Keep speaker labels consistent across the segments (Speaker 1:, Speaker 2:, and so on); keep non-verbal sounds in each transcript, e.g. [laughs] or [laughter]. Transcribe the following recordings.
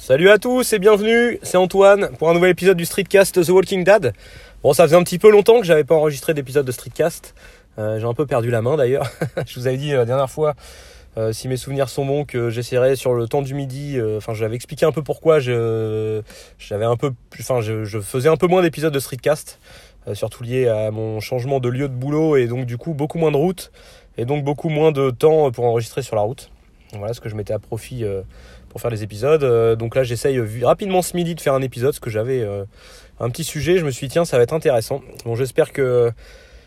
Speaker 1: Salut à tous et bienvenue, c'est Antoine pour un nouvel épisode du Streetcast The Walking Dead. Bon, ça faisait un petit peu longtemps que j'avais pas enregistré d'épisode de Streetcast. Euh, j'ai un peu perdu la main d'ailleurs. [laughs] je vous avais dit la dernière fois, euh, si mes souvenirs sont bons, que j'essaierai sur le temps du midi. euh, Enfin, j'avais expliqué un peu pourquoi je, j'avais un peu, enfin, je, je faisais un peu moins d'épisodes de Streetcast, euh, surtout lié à mon changement de lieu de boulot et donc du coup beaucoup moins de route et donc beaucoup moins de temps pour enregistrer sur la route. Voilà ce que je mettais à profit euh, pour faire les épisodes. Euh, donc là, j'essaye rapidement ce midi de faire un épisode, parce que j'avais euh, un petit sujet. Je me suis dit, tiens, ça va être intéressant. Bon, j'espère que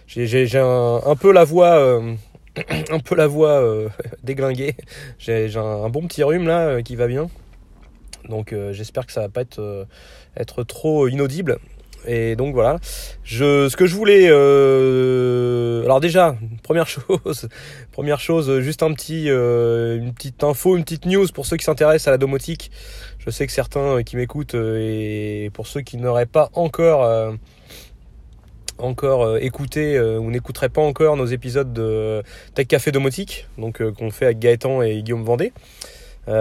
Speaker 1: j'ai- un, peu la voix, euh, [clears throat] un peu la voix [laughs] déglinguée. J'ai un, bon petit rhume là qui va bien. Donc j'espère que ça va pas être trop inaudible. Et donc voilà. Je, ce que je voulais, euh, alors déjà, [laughs] première chose, première chose, juste un petit, euh, une petite info, une petite news pour ceux qui s'intéressent à la domotique. Je sais que certains euh, qui m'écoutent et pour ceux qui n'auraient pas encore, encore écouté ou n'écouteraient pas encore nos épisodes de Tech Café Domotique, donc qu'on fait avec Gaëtan et Guillaume Vendée. Bah,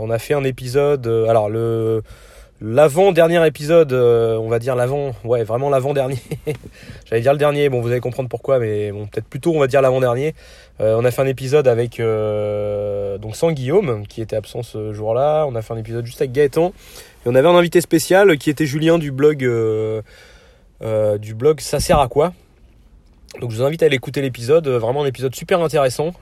Speaker 1: on a fait un épisode, alors le l'avant-dernier épisode, euh, on va dire l'avant, ouais, vraiment l'avant-dernier. [laughs] J'allais dire le dernier, bon, vous allez comprendre pourquoi, mais peut-être plutôt, on va dire l'avant-dernier. Euh, on a fait un épisode avec, euh, donc sans Guillaume, qui était absent ce jour-là. On a fait un épisode juste avec Gaëtan. Et on avait un invité spécial qui était Julien du blog, du blog Ça sert à quoi donc je vous invite à aller écouter l'épisode, vraiment un épisode super intéressant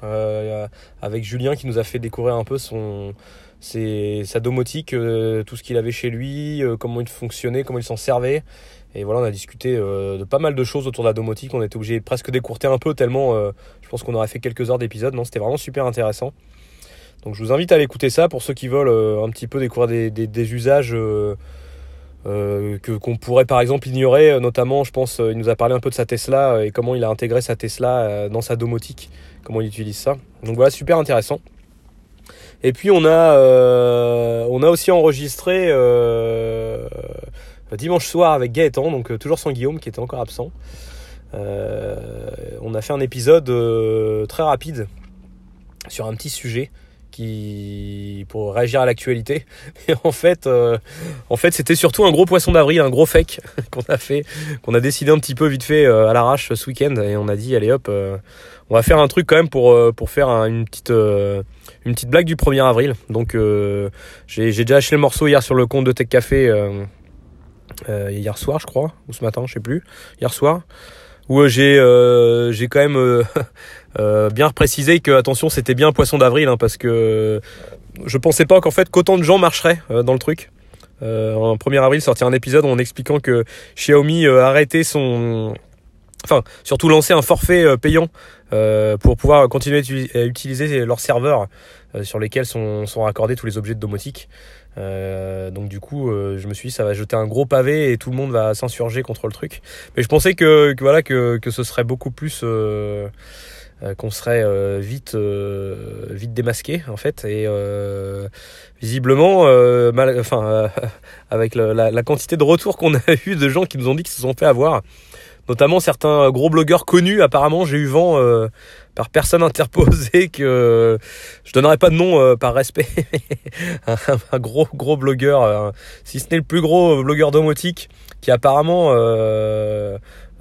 Speaker 1: avec Julien qui nous a fait découvrir un peu son, ses- sa domotique, euh, tout ce qu'il avait chez lui, euh, comment il fonctionnait, comment il s'en servait. Et voilà, on a discuté euh, de pas mal de choses autour de la domotique. On était obligé presque d'écourter un peu tellement je pense qu'on aurait fait quelques heures d'épisode. Non, c'était vraiment super intéressant. Donc je vous invite à aller écouter ça pour ceux qui veulent un petit peu découvrir des, des- des usages que qu'on pourrait par exemple ignorer. Notamment, je pense, il nous a parlé un peu de sa Tesla et comment il a intégré sa Tesla dans sa domotique, comment il utilise ça. Donc voilà, super intéressant. Et puis on a, euh, on a aussi enregistré euh, dimanche soir avec Gaëtan, donc euh, toujours sans Guillaume qui était encore absent. On a fait un épisode très rapide sur un petit sujet qui pour réagir à l'actualité. [laughs] Et en fait, en fait, c'était surtout un gros poisson d'avril, un gros fake [laughs] qu'on a fait, qu'on a décidé un petit peu vite fait à l'arrache ce week-end et on a dit allez hop, on va faire un truc quand même pour euh, faire un- une petite euh, une petite blague du 1er avril. Donc euh, j'ai déjà acheté le morceau hier sur le compte de Tech Café hier soir, je crois, ou ce matin, je sais plus, hier soir, où j'ai quand même [laughs] bien précisé que attention, c'était bien poisson d'avril hein, parce que je pensais pas qu'en fait qu'autant de gens marcheraient dans le truc. En 1er avril, sortir un épisode en expliquant que Xiaomi arrêtait son enfin surtout lancer un forfait euh, payant euh, pour pouvoir continuer à utili- à utiliser leurs serveurs euh, sur lesquels sont, sont raccordés tous les objets de domotique. Euh, donc du coup, euh, je me suis dit ça va jeter un gros pavé et tout le monde va s'insurger contre le truc. Mais je pensais que, que voilà que, que ce serait beaucoup plus euh, qu'on serait vite vite démasqué en fait et visiblement mal, enfin [laughs] avec la, la quantité de retours qu'on a [laughs] eu de gens qui nous ont dit qu'ils se sont fait avoir notamment certains gros blogueurs connus. Apparemment, j'ai eu vent euh, par personne interposée que euh, je donnerai pas de nom euh, par respect. [laughs] un, un gros gros blogueur, si ce n'est le plus gros blogueur domotique, qui apparemment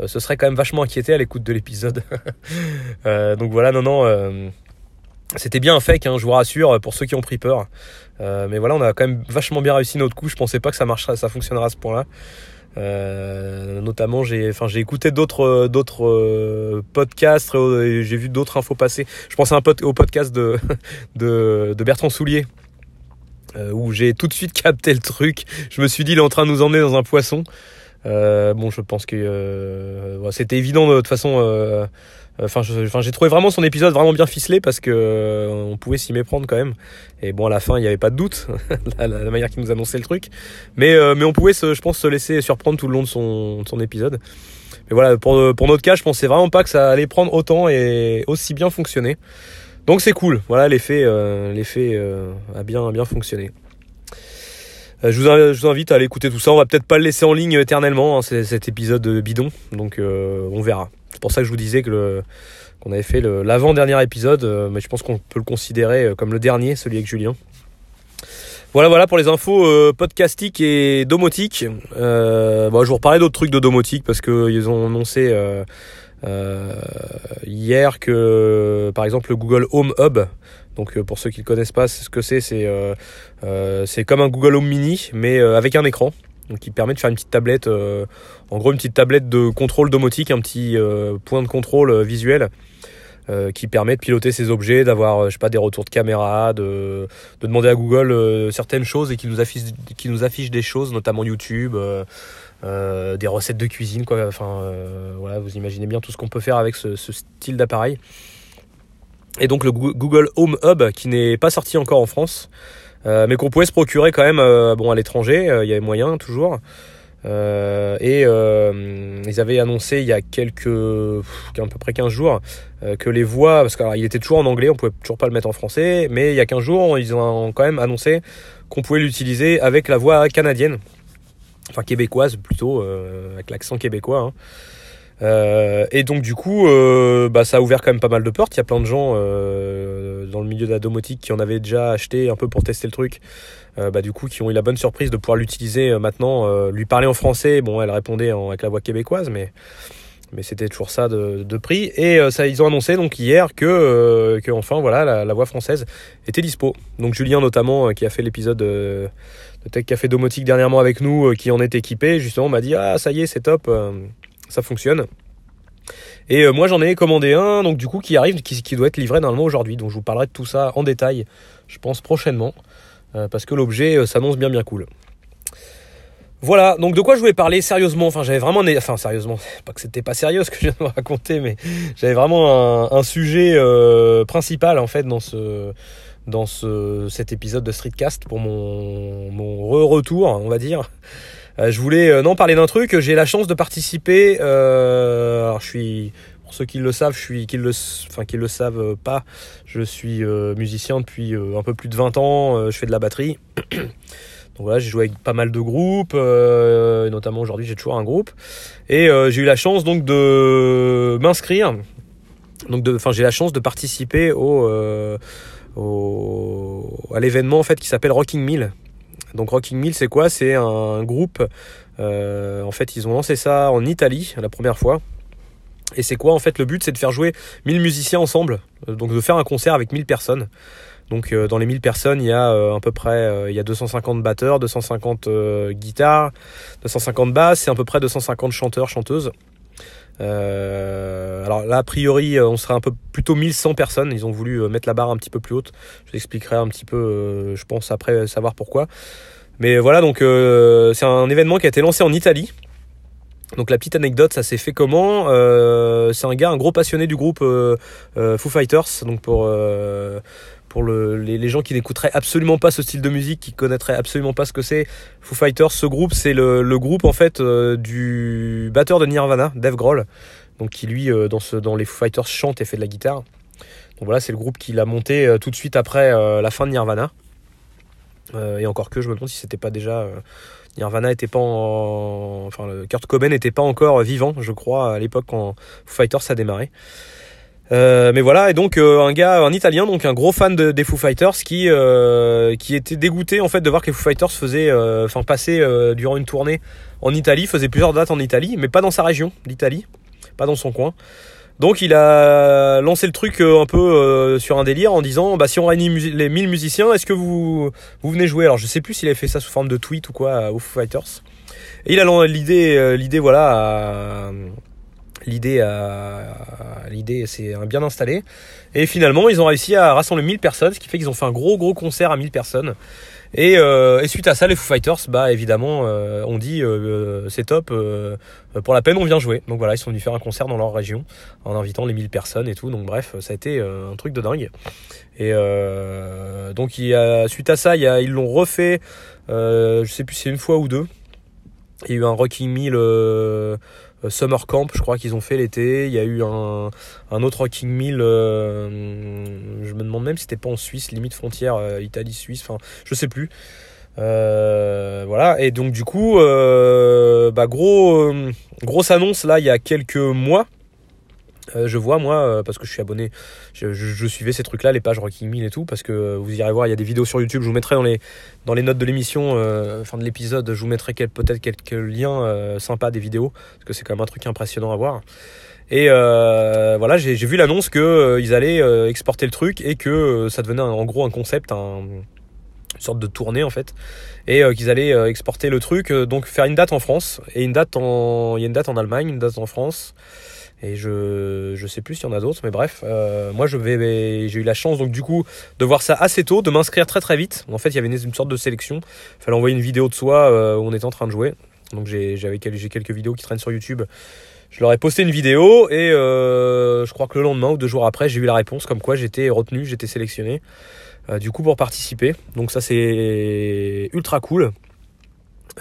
Speaker 1: se serait quand même vachement inquiété à l'écoute de l'épisode. [laughs] Donc voilà, non non. c'était bien un fake, hein, je vous rassure, pour ceux qui ont pris peur. Mais voilà, on a quand même vachement bien réussi notre coup. Je pensais pas que ça marcherait, ça fonctionnera à ce point-là. Euh, notamment, j'ai, enfin, j'ai écouté d'autres, euh, d'autres euh, podcasts euh, j'ai vu d'autres infos passer. Je pense un au podcast de, [laughs] de, de Bertrand Soulier. euh, où j'ai tout de suite [laughs] capté le truc. Je me suis dit, il est en train de nous emmener dans un poisson. Bon, je pense que c'était évident de toute façon. Euh, Enfin, j'ai trouvé vraiment son épisode vraiment bien ficelé parce que euh, on pouvait s'y méprendre quand même. Et bon, à la fin, il n'y avait pas de doute [laughs] la, manière qu'il nous annonçait le truc. Mais euh, mais on pouvait, se, je pense, se laisser surprendre tout le long de son, de son épisode. Mais voilà, pour notre cas, je pensais vraiment pas que ça allait prendre autant et aussi bien fonctionner. Donc c'est cool. Voilà, l'effet l'effet a bien bien fonctionné. Je vous, invite à aller écouter tout ça. On va peut-être pas le laisser en ligne éternellement, hein, cet épisode bidon. Donc on verra. C'est pour ça que je vous disais qu'on avait fait l'avant-dernier épisode, euh, mais je pense qu'on peut le considérer euh, comme le dernier, celui avec Julien. Voilà, voilà pour les infos euh, podcastiques et domotiques. Bon, je vous reparler d'autres trucs de domotique parce que ils ont annoncé hier que, par exemple, le Google Home Hub. Donc, pour ceux qui ne connaissent pas, ce que c'est c'est comme un Google Home Mini, mais avec un écran. Donc, qui permet de faire une petite tablette, en gros, une petite tablette de contrôle domotique, un petit point de contrôle visuel euh, qui permet de piloter ces objets, d'avoir, euh, je sais pas, des retours de caméra, de, de demander à Google euh, certaines choses et qui nous affiche, qui nous affiche des choses, notamment YouTube, des recettes de cuisine, quoi. Enfin, voilà, vous imaginez bien tout ce qu'on peut faire avec ce style d'appareil. Et donc le Google Home Hub, qui n'est pas sorti encore en France, mais qu'on pouvait se procurer quand même, bon, à l'étranger, il y avait moyen toujours. Euh, et euh, ils avaient annoncé il y a quelques, à peu près 15 jours, euh, que les voix, parce qu'il était toujours en anglais, on pouvait toujours pas le mettre en français, mais il y a 15 jours, ils ont quand même annoncé qu'on pouvait l'utiliser avec la voix canadienne, enfin québécoise plutôt, avec l'accent québécois. Hein. Euh, et donc du coup, euh, bah, ça a ouvert quand même pas mal de portes. Il y a plein de gens euh, milieu de la domotique qui en avaient déjà acheté un peu pour tester le truc. bah, du coup, qui ont eu la bonne surprise de pouvoir l'utiliser maintenant. lui parler en français, bon, elle répondait avec la voix québécoise, mais c'était toujours ça de, prix. Et ça, ils ont annoncé donc hier que, enfin voilà, la, la, voix française était dispo. Donc Julien notamment, qui a fait l'épisode de Tech Café Domotique dernièrement avec nous, qui en est équipé, justement m'a dit ah ça y est c'est top ça fonctionne. Et euh, moi j'en ai commandé un, donc du coup qui arrive, qui, doit être livré normalement aujourd'hui. Donc je vous parlerai de tout ça en détail, je pense prochainement, euh, parce que l'objet euh, s'annonce bien bien cool. Voilà, donc de quoi je voulais parler sérieusement, enfin j'avais vraiment, enfin sérieusement, [laughs] pas que c'était pas sérieux ce que je viens de raconter, mais j'avais vraiment un, sujet principal en fait dans ce dans ce, cet épisode de Streetcast pour mon, mon re-retour, on va dire. Euh, je voulais euh, non parler d'un truc. J'ai la chance de participer. Euh, alors je suis pour ceux qui le savent, je suis, qui le, savent pas, je suis musicien depuis un peu plus de 20 ans. je fais de la batterie. [clears throat] Donc voilà, j'ai joué avec pas mal de groupes, notamment aujourd'hui j'ai toujours un groupe. Et j'ai eu la chance donc de m'inscrire. Donc enfin j'ai la chance de participer au à l'événement en fait qui s'appelle Rocking Mill, donc Rocking Mill, c'est quoi? C'est un groupe. Euh, en fait, ils ont lancé ça en Italie la première fois. Et c'est quoi En fait, le but, c'est de faire jouer 1000 musiciens ensemble. Euh, donc de faire un concert avec 1000 personnes. Donc euh, dans les 1000 personnes, il y a à peu près il y a 250 batteurs, 250 guitares, 250 basses et à peu près 250 chanteurs, chanteuses. Euh, alors là, a priori, euh, on serait un peu plutôt 1100 personnes. Ils ont voulu euh, mettre la barre un petit peu plus haute. Je l'expliquerai un petit peu, je pense, après savoir pourquoi. Mais voilà, donc c'est un événement qui a été lancé en Italie. Donc la petite anecdote, ça s'est fait comment? C'est un gars, un gros passionné du groupe Foo Fighters. Donc pour pour le, les, gens qui n'écouteraient absolument pas ce style de musique, qui connaîtraient absolument pas ce que c'est, Foo Fighters, ce groupe, c'est le, groupe en fait euh, du batteur de Nirvana, Dave Grohl, donc qui lui euh, dans les Foo Fighters chante et fait de la guitare. Donc voilà, c'est le groupe qu'il a monté euh, tout de suite après la fin de Nirvana. et encore que je me demande si c'était pas déjà Nirvana était pas en... enfin Kurt Cobain n'était pas encore vivant, je crois, à l'époque quand Foo Fighters a démarré. Euh, mais voilà, et donc euh, un gars, un Italien, donc un gros fan de, des Foo Fighters, qui euh, qui était dégoûté en fait de voir que les Foo Fighters faisaient, enfin passer durant une tournée en Italie, faisait plusieurs dates en Italie, mais pas dans sa région, l'Italie, pas dans son coin. Donc il a lancé le truc un peu sur un délire en disant bah si on réunit les 1000 musiciens, est-ce que vous vous venez jouer? Alors je sais plus s'il avait fait ça sous forme de tweet ou quoi aux Foo Fighters. Et il a l'idée l'idée voilà à, L'idée, l'idée c'est bien installé. Et finalement, ils ont réussi à rassembler 1000 personnes, ce qui fait qu'ils ont fait un gros gros concert à 1000 personnes. Et, euh, suite à ça, les Foo Fighters, bah évidemment, euh, ont dit euh, c'est top, pour la peine on vient jouer. Donc voilà, ils sont venus faire un concert dans leur région en invitant les 1000 personnes et tout. Donc bref, ça a été un truc de dingue. Et donc il suite à ça, ils l'ont refait, je sais plus c'est une fois ou deux. Il y a eu un Rocking euh, Summer Camp, je crois qu'ils ont fait l'été. Il y a eu un, un autre Rocking Mill. Euh, je me demande même si c'était pas en Suisse, limite frontière euh, Italie-Suisse. Enfin, je sais plus. voilà. Et donc du coup, bah gros, grosse annonce là, il y a quelques mois. Euh, je vois moi euh, parce que je suis abonné je, suivais ces trucs là les pages Rocking Mill et tout parce que euh, vous irez voir il y a des vidéos sur YouTube je vous mettrai dans les dans les notes de l'émission fin de l'épisode je vous mettrai peut-être quelques liens sympas des vidéos parce que c'est quand même un truc impressionnant à voir. Et voilà j'ai vu l'annonce que euh, ils allaient exporter le truc et que ça devenait en gros un concept un une sorte de tournée en fait et euh, qu'ils allaient euh, exporter le truc euh, donc faire une date en France et une date en il y a une date en Allemagne une date en France et je je sais plus s'il y en a d'autres mais bref moi je vais j'ai eu la chance donc du coup de voir ça assez tôt de m'inscrire très très vite. En fait il y avait une, sorte de sélection. Fallait envoyer une vidéo de soi où on était en train de jouer. Donc j'ai j'ai quelques vidéos qui traînent sur YouTube. Je leur ai posté une vidéo et je crois que le lendemain ou deux jours après j'ai eu la réponse comme quoi j'étais retenu j'étais sélectionné du coup pour participer. Donc ça c'est ultra cool.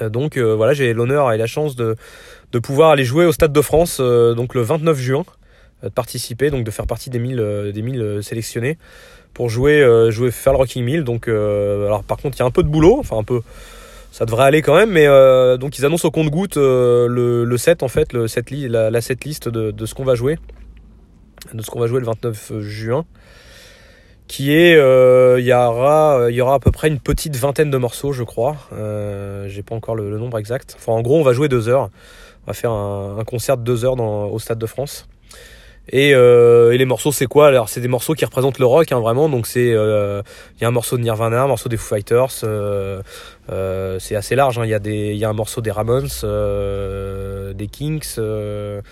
Speaker 1: Euh, donc euh, voilà j'ai l'honneur et la chance de pouvoir aller jouer au Stade de France euh, donc le 29 juin, euh, de participer, donc de faire partie des 1000 euh, des 1000 euh, sélectionnés pour jouer euh, jouer faire le Rocking 1000. Donc euh, alors par contre il y a un peu de boulot, enfin un peu ça devrait aller quand même, mais euh, donc ils annoncent au compte-goutte euh, le, set en fait, le set la, set list de ce qu'on va jouer, de ce qu'on va jouer le 29 juin, qui est euh, il y aura il y aura à peu près une petite vingtaine de morceaux je crois, euh, j'ai pas encore le, nombre exact. Enfin en gros on va jouer deux heures. On va faire un, concert de deux heures dans, au Stade de France. Et, euh, et les morceaux, c'est quoi? Alors, c'est des morceaux qui représentent le rock, hein, vraiment. Donc, c'est euh, il y a un morceau de Nirvana, un morceau des Foo Fighters. euh, euh, c'est assez large. hein. Il y a des, il y a un morceau des Ramones, euh, des Kinks, euh,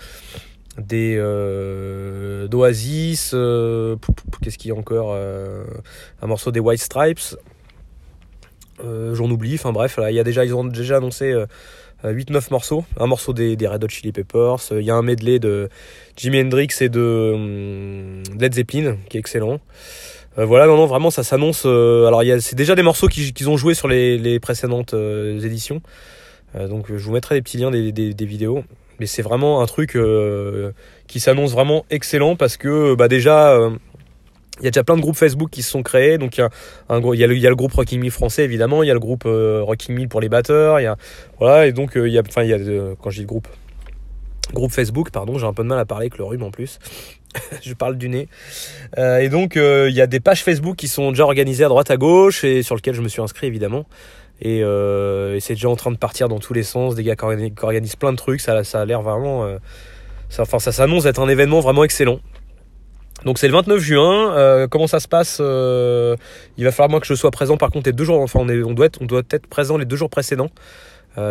Speaker 1: des euh, d'Oasis. euh, Qu'est-ce qu'il y a encore euh, Un morceau des White Stripes. Euh, J'en oublie. Enfin bref, là, y a déjà, ils ont déjà annoncé. euh, 8-9 morceaux, un morceau des, Red Hot Chili Peppers, il y a un medley de Jimi Hendrix et de hum, Led Zeppelin qui est excellent. Euh, voilà, non, non, vraiment ça s'annonce. euh, alors c'est déjà des morceaux qu'ils ont joué sur les, précédentes euh, éditions, Euh, donc je vous mettrai des petits liens des vidéos. Mais c'est vraiment un truc euh, qui s'annonce vraiment excellent parce que bah déjà euh, il y a déjà plein de groupes Facebook qui se sont créés. Donc il y a le, groupe Rocking Me français évidemment, il y a le groupe euh, Rocking Me pour les batteurs, il y a voilà et donc euh, il y a, euh, quand je dis groupe, groupe Facebook, pardon, j'ai un peu de mal à parler avec le rhume en plus. [laughs] je parle du nez. Euh, et donc euh, il y a des pages Facebook qui sont déjà organisées à droite à gauche et sur lesquelles je me suis inscrit évidemment. Et, euh, et c'est déjà en train de partir dans tous les sens, des gars qui organi- qui organisent plein de trucs, ça, a l'air vraiment, euh, enfin ça s'annonce être un événement vraiment excellent. Donc c'est le 29 juin. Euh, comment ça se passe Il va falloir moi que je sois présent. Par contre, les deux jours. Enfin, on, doit être, présent les deux jours précédents.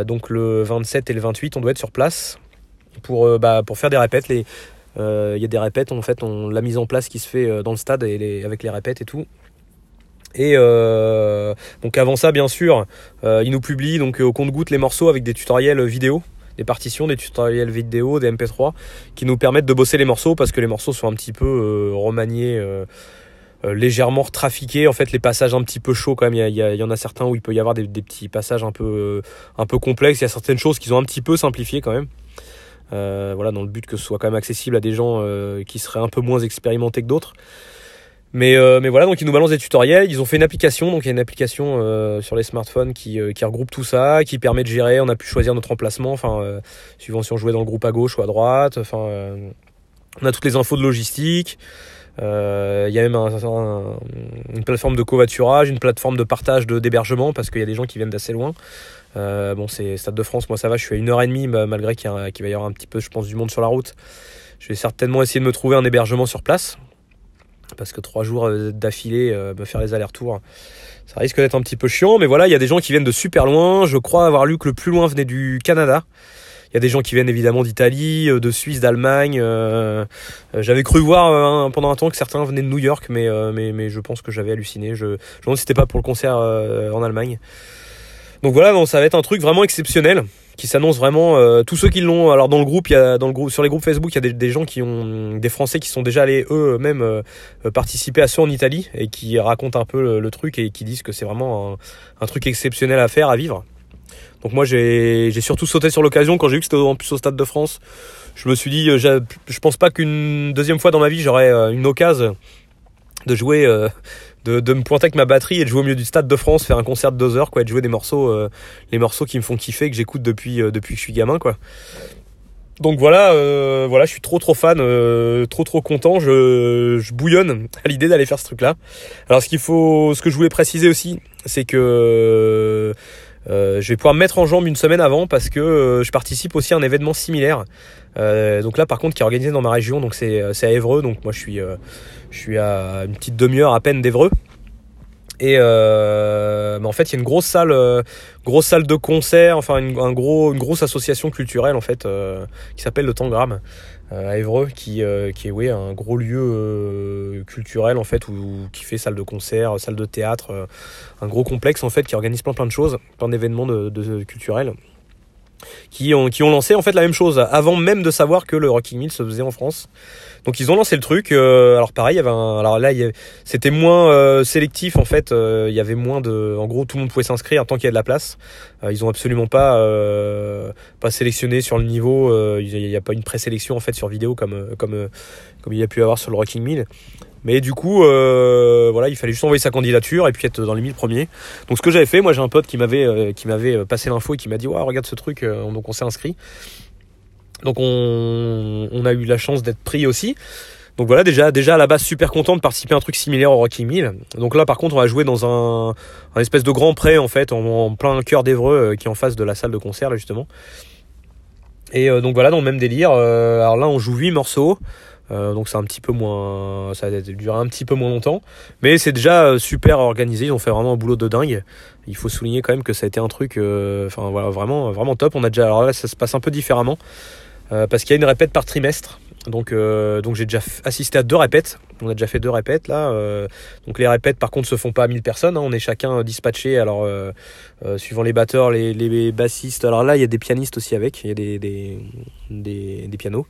Speaker 1: Donc le 27 et le 28, on doit être sur place pour bah, faire des répètes. Il y a des répètes en fait, on la mise en place qui se fait dans le stade et avec les répètes et tout. Et euh, donc avant ça, bien sûr, euh, ils nous publient donc au compte-goutte les morceaux avec des tutoriels vidéo, des partitions, des tutoriels vidéo, des MP3 qui nous permettent de bosser les morceaux parce que les morceaux sont un petit peu euh, remaniés, euh, euh, légèrement trafiqués. En fait, les passages un petit peu chauds quand même. Il y, il il en a certains où il peut y avoir des, des petits passages un peu, euh, un peu complexes. Il y a certaines choses qu'ils ont un petit peu simplifiées quand même. Euh, voilà, dans le but que ce soit quand même accessible à des gens euh, qui seraient un peu moins expérimentés que d'autres. Mais, euh, mais voilà, donc ils nous balancent des tutoriels. Ils ont fait une application, donc il y a une application euh, sur les smartphones qui, euh, qui regroupe tout ça, qui permet de gérer. On a pu choisir notre emplacement, enfin, suivant si on jouait dans le groupe à gauche ou à droite. Enfin, on a toutes les infos de logistique. Il y a même un- un- une plateforme de covoiturage, une plateforme de partage d'hébergement parce qu'il y a des gens qui viennent d'assez loin. Bon, c'est Stade de France, moi ça va, je suis à une heure et demie ma- malgré qu'il qu'il va y avoir un petit peu, je pense, du monde sur la route. Je vais certainement essayer de me trouver un hébergement sur place parce que trois jours euh, d'affilée, euh, faire les allers-retours, ça risque d'être un petit peu chiant. Mais voilà, il y a des gens qui viennent de super loin. Je crois avoir lu que le plus loin venait du Canada. Il y a des gens qui viennent évidemment d'Italie, euh, de Suisse, d'Allemagne. j'avais cru voir pendant un temps que certains venaient de New York, mais, mais, je pense que j'avais halluciné. Je, me demande si c'était pas pour le concert en Allemagne. Donc voilà, ça va être un truc vraiment exceptionnel qui s'annonce vraiment. euh, tous ceux qui l'ont, alors dans le groupe, il y a dans le groupe, sur les groupes Facebook, il y a des, gens qui ont, des Français qui sont déjà allés eux-mêmes euh, euh, participer à ça en Italie et qui racontent un peu le, truc et qui disent que c'est vraiment un, truc exceptionnel à faire, à vivre. Donc moi j'ai surtout sauté sur l'occasion quand j'ai vu que c'était en plus au Stade de France. Je me suis dit, je pense pas qu'une deuxième fois dans ma vie j'aurais une occasion de jouer, euh, de, me pointer avec ma batterie et de jouer au milieu du Stade de France, faire un concert de deux heures, quoi, et de jouer des morceaux, euh, les morceaux qui me font kiffer, que j'écoute depuis, euh, depuis que je suis gamin, quoi. Donc voilà, voilà, je suis trop trop fan, trop trop content, je, je bouillonne à l'idée d'aller faire ce truc-là. Alors ce qu'il faut, ce que je voulais préciser aussi, c'est que euh, je vais pouvoir me mettre en jambe une semaine avant parce que euh, je participe aussi à un événement similaire. Euh, donc là par contre qui est organisé dans ma région, donc c'est à Évreux, donc moi je suis à une petite demi-heure à peine d'Évreux. Et en fait, il y a une grosse salle, de concert, enfin une, un gros, une grosse association culturelle en fait, qui s'appelle le Tangram à Évreux, qui, qui est oui, un gros lieu culturel en fait, où, qui fait salle de concert, salle de théâtre, un gros complexe en fait, qui organise plein plein de choses, plein d'événements de, de, culturels. Qui ont, qui ont lancé en fait la même chose avant même de savoir que le Rocking Mill se faisait en France. Donc ils ont lancé le truc. Euh, alors pareil, il y avait alors là c'était moins euh, sélectif en fait. Euh, il y avait moins de, en gros tout le monde pouvait s'inscrire tant qu'il y a de la place. ils ont absolument pas pas sélectionné sur le niveau. Il n'y a, pas une présélection en fait sur vidéo comme comme comme il y a pu avoir sur le Rocking Mill. Mais du coup, voilà, il fallait juste envoyer sa candidature et puis être dans les 1000 premiers. Donc ce que j'avais fait, moi j'ai un pote qui m'avait qui m'avait passé l'info et qui m'a dit ouais regarde ce truc, donc on s'est inscrit. Donc on, a eu la chance d'être pris aussi. Donc voilà, déjà, déjà à la base super content de participer à un truc similaire au Rocky Mill. Donc là par contre on va jouer dans un, espèce de grand pré en fait, en, plein cœur d'Evreux, euh, qui est en face de la salle de concert justement. Et euh, donc voilà, dans le même délire. Euh, alors là on joue 8 morceaux. Donc c'est un petit peu moins, ça a duré un petit peu moins longtemps, mais c'est déjà super organisé. Ils ont fait vraiment un boulot de dingue. Il faut souligner quand même que ça a été un truc, enfin voilà, vraiment, vraiment top. On a déjà, alors là ça se passe un peu différemment. Euh, parce qu'il y a une répète par trimestre. Donc, euh, donc j'ai déjà assisté à deux répètes. On a déjà fait deux répètes là. Euh, donc les répètes par contre se font pas à 1000 personnes. Hein. On est chacun dispatché. Alors suivant les batteurs, les, les, bassistes. Alors là il y a des pianistes aussi avec. Il y a des, des, des, des pianos.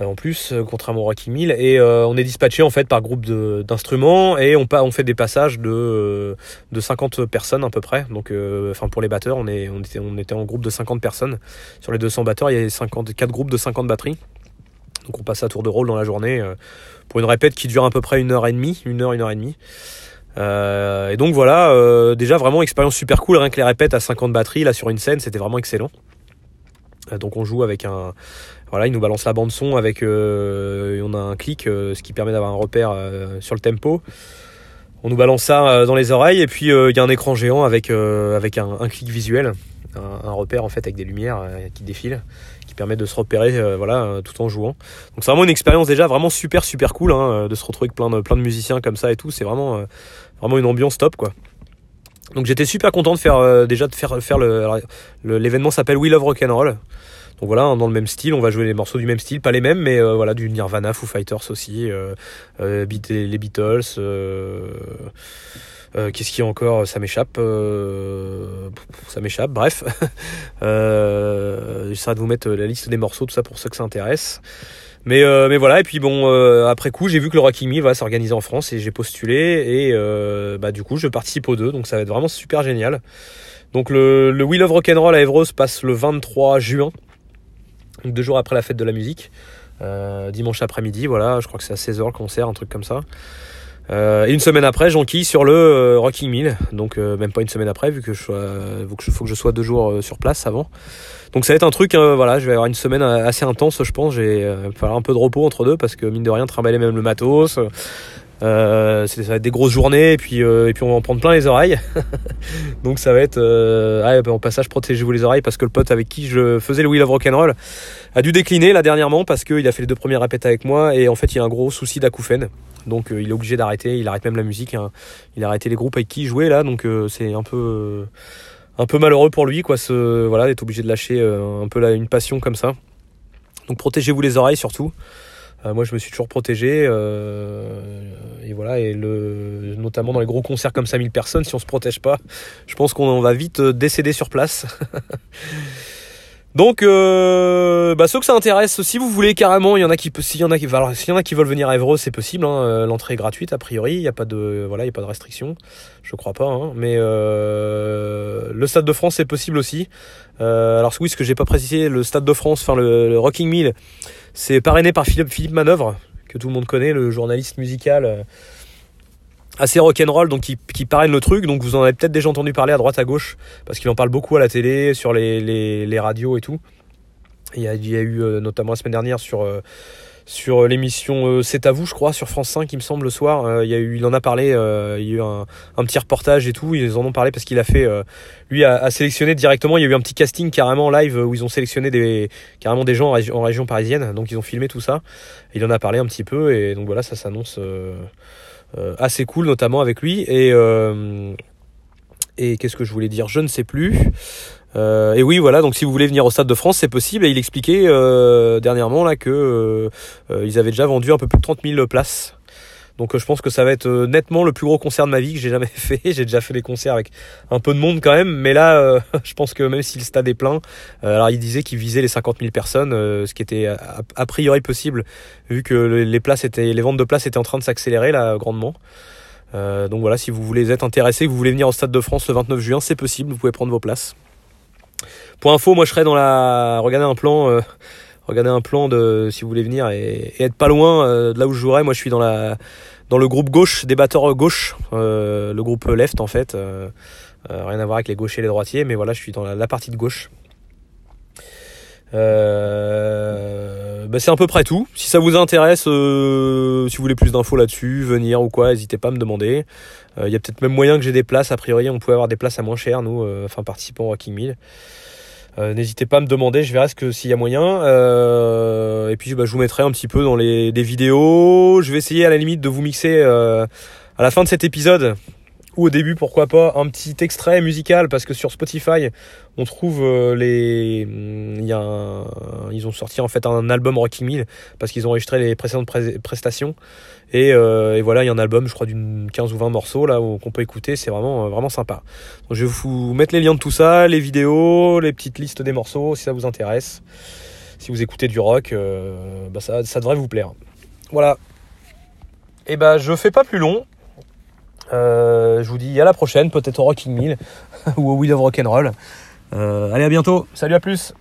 Speaker 1: Euh, en plus, euh, contrairement au Rocky Mill. Et euh, on est dispatché en fait par groupe d'instruments et on, fait des passages de, de 50 personnes à peu près. Donc, pour les batteurs, on, était, en groupe de 50 personnes. Sur les 200 batteurs, il y a 54 groupes de 50 batteries. Donc on passe à tour de rôle dans la journée pour une répète qui dure à peu près une heure et demie, une heure, une heure et demie. et donc voilà, déjà vraiment expérience super cool, rien que les répètes à 50 batteries là sur une scène, c'était vraiment excellent. donc on joue avec un, voilà, il nous balance la bande son avec, euh, on a un clic, euh, ce qui permet d'avoir un repère euh, sur le tempo. On nous balance ça dans les oreilles et puis il y a un écran géant avec, avec un, clic visuel, un, repère en fait avec des lumières qui défilent, qui permet de se repérer voilà tout en jouant. Donc c'est vraiment une expérience déjà vraiment super super cool hein, de se retrouver avec plein de, musiciens comme ça et tout. C'est vraiment vraiment une ambiance top quoi. Donc j'étais super content de faire déjà de faire faire le l'événement s'appelle We Love Rock'n'Roll. Donc voilà, dans le même style, on va jouer les morceaux du même style, pas les mêmes, mais euh, voilà, du Nirvana, Foo Fighters aussi, euh, euh les Beatles. Qu'est-ce qu'il y a encore Ça m'échappe. ça m'échappe. Bref, [laughs] j'essaierai de vous mettre la liste des morceaux, tout ça pour ceux que ça intéresse. Mais, mais voilà, et puis bon, après coup, j'ai vu que le Rocking Me va s'organiser en France et j'ai postulé et bah, du coup, je participe aux deux, donc ça va être vraiment super génial. Donc le, le Wheel of Rock'n'Roll à Evros passe le 23 juin deux jours après la fête de la musique. Euh, dimanche après-midi, voilà, je crois que c'est à 16h le concert, un truc comme ça. Euh, et une semaine après, j'enquille sur le euh, Rocking Mill. Donc même pas une semaine après, vu que faut que je sois deux jours sur place avant. Donc ça va être un truc, voilà, je vais avoir une semaine assez intense, je pense. J'ai falloir un peu de repos entre deux parce que mine de rien, trimballer même le matos. Euh, ça va être des grosses journées et puis, euh, et puis on va en prendre plein les oreilles. [laughs] Donc ça va être euh, ah, en passage protégez-vous les oreilles parce que le pote avec qui je faisais le Wheel of Rock'n'Roll a dû décliner là dernièrement parce qu'il a fait les deux premières répètes avec moi et en fait il a un gros souci d'acouphène. Donc euh, il est obligé d'arrêter, il arrête même la musique. Hein. Il a arrêté les groupes avec qui il jouait là donc euh, c'est un peu un peu malheureux pour lui quoi ce voilà d'être obligé de lâcher un peu une passion comme ça. Donc protégez-vous les oreilles surtout. Euh, moi, je me suis toujours protégé. Euh, et voilà, et notamment dans les gros concerts comme 5000 personnes, si on se protège pas, je pense qu'on va vite euh, décéder sur place. [laughs] Donc, bah, ceux que ça intéresse, si vous voulez carrément, il y en a qui, s'il y en a qui, alors, y en a qui veulent venir à Évreux, c'est possible. Hein, L'entrée est gratuite a priori, il n'y a pas de, voilà, il a pas de restriction. Je crois pas, hein, mais le Stade de France c'est possible aussi. Alors oui, ce que j'ai pas précisé, le Stade de France, enfin le Rocking Mill, c'est parrainé par Philippe, Manœuvre, que tout le monde connaît, le journaliste musical euh, assez rock'n'roll, donc qui, parraine le truc. Donc vous en avez peut-être déjà entendu parler à droite à gauche, parce qu'il en parle beaucoup à la télé, sur les, radios et tout. Il y a, il y a eu notamment la semaine dernière sur sur l'émission euh, C'est à vous, je crois, sur France 5, il me semble, le soir. Euh, il, a eu, il en a parlé, euh, il y a eu un, petit reportage et tout. Ils en ont parlé parce qu'il a fait, lui, a, sélectionné directement. Il y a eu un petit casting carrément live où ils ont sélectionné des, carrément des gens en, région parisienne. Donc ils ont filmé tout ça. Il en a parlé un petit peu et donc voilà, ça s'annonce assez cool, notamment avec lui. Et qu'est-ce que je voulais dire? Je ne sais plus. Euh, et oui, voilà. Donc, si vous voulez venir au Stade de France, c'est possible. Et il expliquait euh, dernièrement là que euh, avaient déjà vendu un peu plus de 30 000 places. Donc, je pense que ça va être nettement le plus gros concert de ma vie que j'ai jamais [laughs] fait. j'ai déjà fait des concerts avec un peu de monde quand même, mais là, [laughs] je pense que même si le stade est plein, alors il disait qu'il visait les 50 000 personnes, ce qui était a, priori possible vu que les les ventes de places étaient en train de s'accélérer là grandement. donc voilà, si vous voulez être intéressé, que vous voulez venir au Stade de France le 29 juin, c'est possible. Vous pouvez prendre vos places. Pour info, moi je serais dans la. Regardez un plan. Euh, un plan de si vous voulez venir et, être pas loin euh, de là où je jouerai. Moi je suis dans la dans le groupe gauche, des batteurs gauche, euh, le groupe left en fait. rien à voir avec les gauchers et les droitiers, mais voilà, je suis dans la, partie de gauche. Bah, c'est à peu près tout. Si ça vous intéresse, si vous voulez plus d'infos là-dessus, venir ou quoi, n'hésitez pas à me demander. Il y a peut-être même moyen que j'ai des places. A priori, on pouvait avoir des places à moins cher, nous, enfin participants au Rocking Mill. Euh, n'hésitez pas à me demander, je verrai s'il y a moyen. Euh, et puis bah, je vous mettrai un petit peu dans les des vidéos. Je vais essayer à la limite de vous mixer euh, à la fin de cet épisode ou au début pourquoi pas un petit extrait musical parce que sur Spotify on trouve les y a ils ont sorti en fait un album Rocking Mill parce qu'ils ont enregistré les précédentes prestations euh, et, voilà, il y a un album, je crois, d'une 15 ou 20 morceaux là qu'on peut écouter. C'est vraiment, euh, vraiment sympa. Je vais vous mettre les liens de tout ça, les vidéos, les petites listes des morceaux si ça vous intéresse. Si vous écoutez du rock, euh, bah ça, ça, devrait vous plaire. Voilà. Et bah, je fais pas plus long. Je vous dis à la prochaine, peut-être au Rocking Mill [laughs] ou au Wheel of Rock'n'Roll. allez, à bientôt. Salut, à plus.